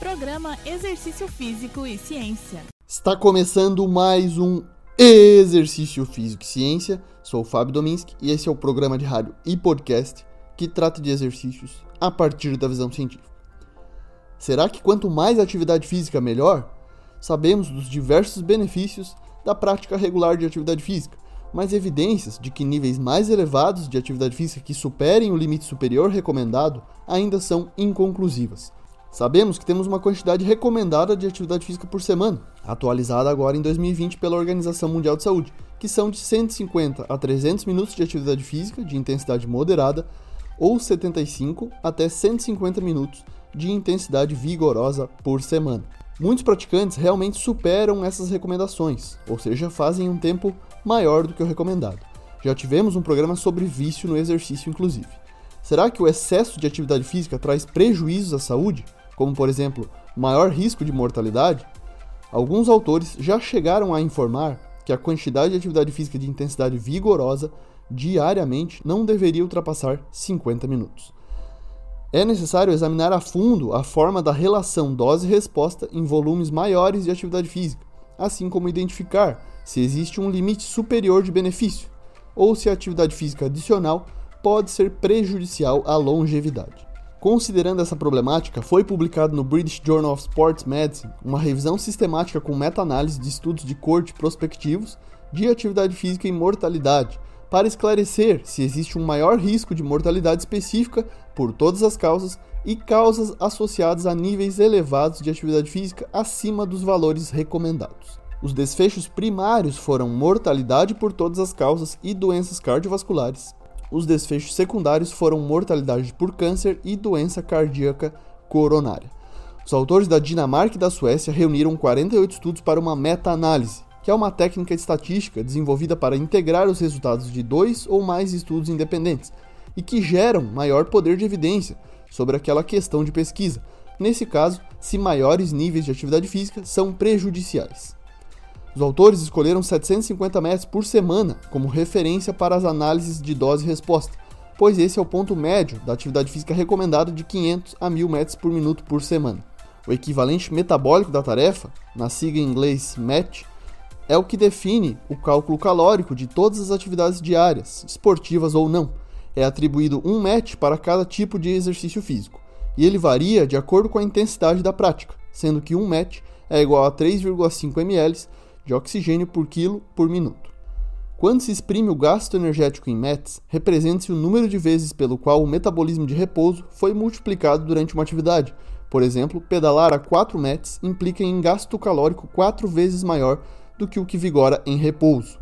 Programa Exercício Físico e Ciência. Está começando mais um Exercício Físico e Ciência. Sou o Fábio Dominski e esse é o programa de rádio e podcast que trata de exercícios a partir da visão científica. Será que quanto mais atividade física, melhor? Sabemos dos diversos benefícios da prática regular de atividade física, mas evidências de que níveis mais elevados de atividade física que superem o limite superior recomendado ainda são inconclusivas. Sabemos que temos uma quantidade recomendada de atividade física por semana, atualizada agora em 2020 pela Organização Mundial de Saúde, que são de 150 a 300 minutos de atividade física de intensidade moderada ou 75 até 150 minutos de intensidade vigorosa por semana. Muitos praticantes realmente superam essas recomendações, ou seja, fazem um tempo maior do que o recomendado. Já tivemos um programa sobre vício no exercício, inclusive. Será que o excesso de atividade física traz prejuízos à saúde, como por exemplo, maior risco de mortalidade? Alguns autores já chegaram a informar que a quantidade de atividade física de intensidade vigorosa diariamente não deveria ultrapassar 50 minutos. É necessário examinar a fundo a forma da relação dose-resposta em volumes maiores de atividade física, assim como identificar se existe um limite superior de benefício ou se a atividade física adicional pode ser prejudicial à longevidade. Considerando essa problemática, foi publicado no British Journal of Sports Medicine uma revisão sistemática com meta-análise de estudos de corte prospectivos de atividade física e mortalidade, para esclarecer se existe um maior risco de mortalidade específica por todas as causas e causas associadas a níveis elevados de atividade física acima dos valores recomendados. Os desfechos primários foram mortalidade por todas as causas e doenças cardiovasculares, os desfechos secundários foram mortalidade por câncer e doença cardíaca coronária. Os autores da Dinamarca e da Suécia reuniram 48 estudos para uma meta-análise, que é uma técnica estatística desenvolvida para integrar os resultados de dois ou mais estudos independentes e que geram maior poder de evidência sobre aquela questão de pesquisa, nesse caso, se maiores níveis de atividade física são prejudiciais. Os autores escolheram 750 metros por semana como referência para as análises de dose e resposta, pois esse é o ponto médio da atividade física recomendada de 500 a 1000 metros por minuto por semana. O equivalente metabólico da tarefa, na sigla em inglês MET, é o que define o cálculo calórico de todas as atividades diárias, esportivas ou não. É atribuído um MET para cada tipo de exercício físico, e ele varia de acordo com a intensidade da prática, sendo que um MET é igual a 3,5 ml de oxigênio por quilo por minuto. Quando se exprime o gasto energético em METs, representa-se o número de vezes pelo qual o metabolismo de repouso foi multiplicado durante uma atividade. Por exemplo, pedalar a 4 METs implica em gasto calórico 4 vezes maior do que o que vigora em repouso.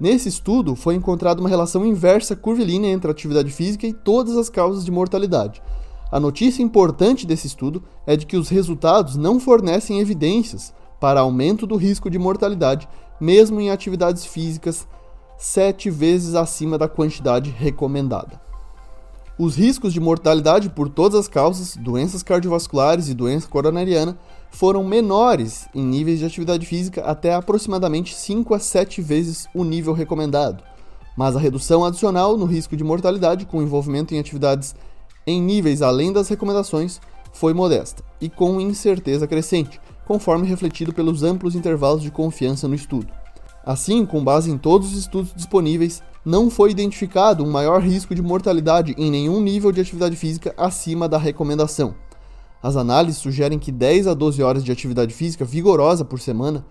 Nesse estudo, foi encontrada uma relação inversa curvilínea entre a atividade física e todas as causas de mortalidade. A notícia importante desse estudo é de que os resultados não fornecem evidências para aumento do risco de mortalidade, mesmo em atividades físicas sete vezes acima da quantidade recomendada. Os riscos de mortalidade por todas as causas, doenças cardiovasculares e doença coronariana, foram menores em níveis de atividade física até aproximadamente 5 a 7 vezes o nível recomendado. Mas a redução adicional no risco de mortalidade com envolvimento em atividades em níveis além das recomendações foi modesta e com incerteza crescente, conforme refletido pelos amplos intervalos de confiança no estudo. Assim, com base em todos os estudos disponíveis, não foi identificado um maior risco de mortalidade em nenhum nível de atividade física acima da recomendação. As análises sugerem que 10 a 12 horas de atividade física vigorosa por semana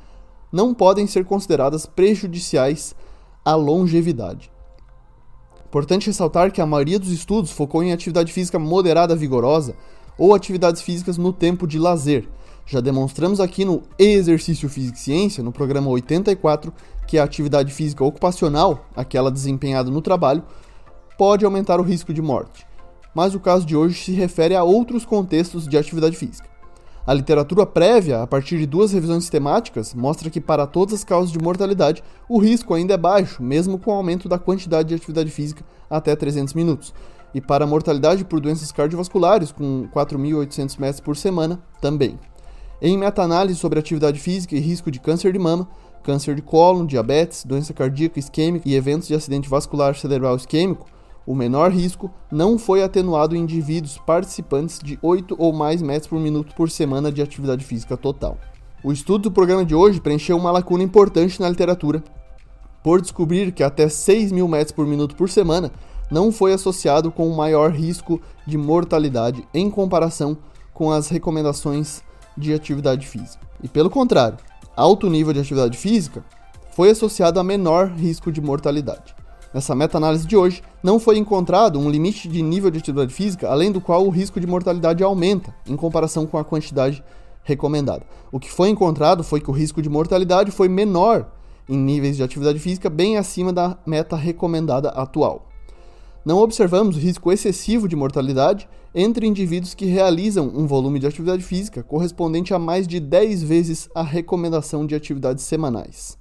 não podem ser consideradas prejudiciais à longevidade. Importante ressaltar que a maioria dos estudos focou em atividade física moderada vigorosa ou atividades físicas no tempo de lazer, já demonstramos aqui no Exercício Físico e Ciência, no programa 84, que a atividade física ocupacional, aquela desempenhada no trabalho, pode aumentar o risco de morte. Mas o caso de hoje se refere a outros contextos de atividade física. A literatura prévia, a partir de duas revisões sistemáticas, mostra que para todas as causas de mortalidade, o risco ainda é baixo, mesmo com o aumento da quantidade de atividade física até 300 minutos. E para a mortalidade por doenças cardiovasculares, com 4.800 metros por semana, também. Em meta-análise sobre atividade física e risco de câncer de mama, câncer de cólon, diabetes, doença cardíaca isquêmica e eventos de acidente vascular cerebral isquêmico, o menor risco não foi atenuado em indivíduos participantes de 8 ou mais metros por minuto por semana de atividade física total. O estudo do programa de hoje preencheu uma lacuna importante na literatura, por descobrir que até 6 mil metros por minuto por semana não foi associado com um maior risco de mortalidade em comparação com as recomendações de atividade física. E pelo contrário, alto nível de atividade física foi associado a menor risco de mortalidade. Nessa meta-análise de hoje, não foi encontrado um limite de nível de atividade física além do qual o risco de mortalidade aumenta em comparação com a quantidade recomendada. O que foi encontrado foi que o risco de mortalidade foi menor em níveis de atividade física bem acima da meta recomendada atual. Não observamos risco excessivo de mortalidade entre indivíduos que realizam um volume de atividade física correspondente a mais de 10 vezes a recomendação de atividades semanais.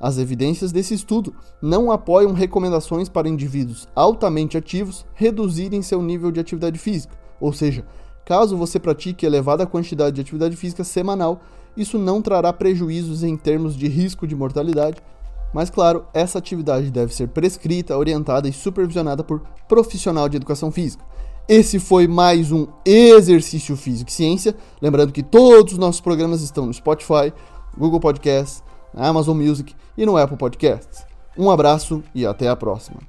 As evidências desse estudo não apoiam recomendações para indivíduos altamente ativos reduzirem seu nível de atividade física, ou seja, caso você pratique elevada quantidade de atividade física semanal, isso não trará prejuízos em termos de risco de mortalidade, mas claro, essa atividade deve ser prescrita, orientada e supervisionada por profissional de educação física. Esse foi mais um Exercício Físico e Ciência. Lembrando que todos os nossos programas estão no Spotify, Google Podcasts, Amazon Music e no Apple Podcasts. Um abraço e até a próxima.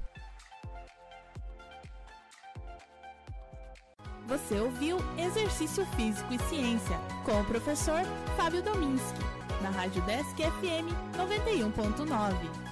Você ouviu Exercício Físico e Ciência com o professor Fábio Dominski, na Rádio Desk FM 91.9.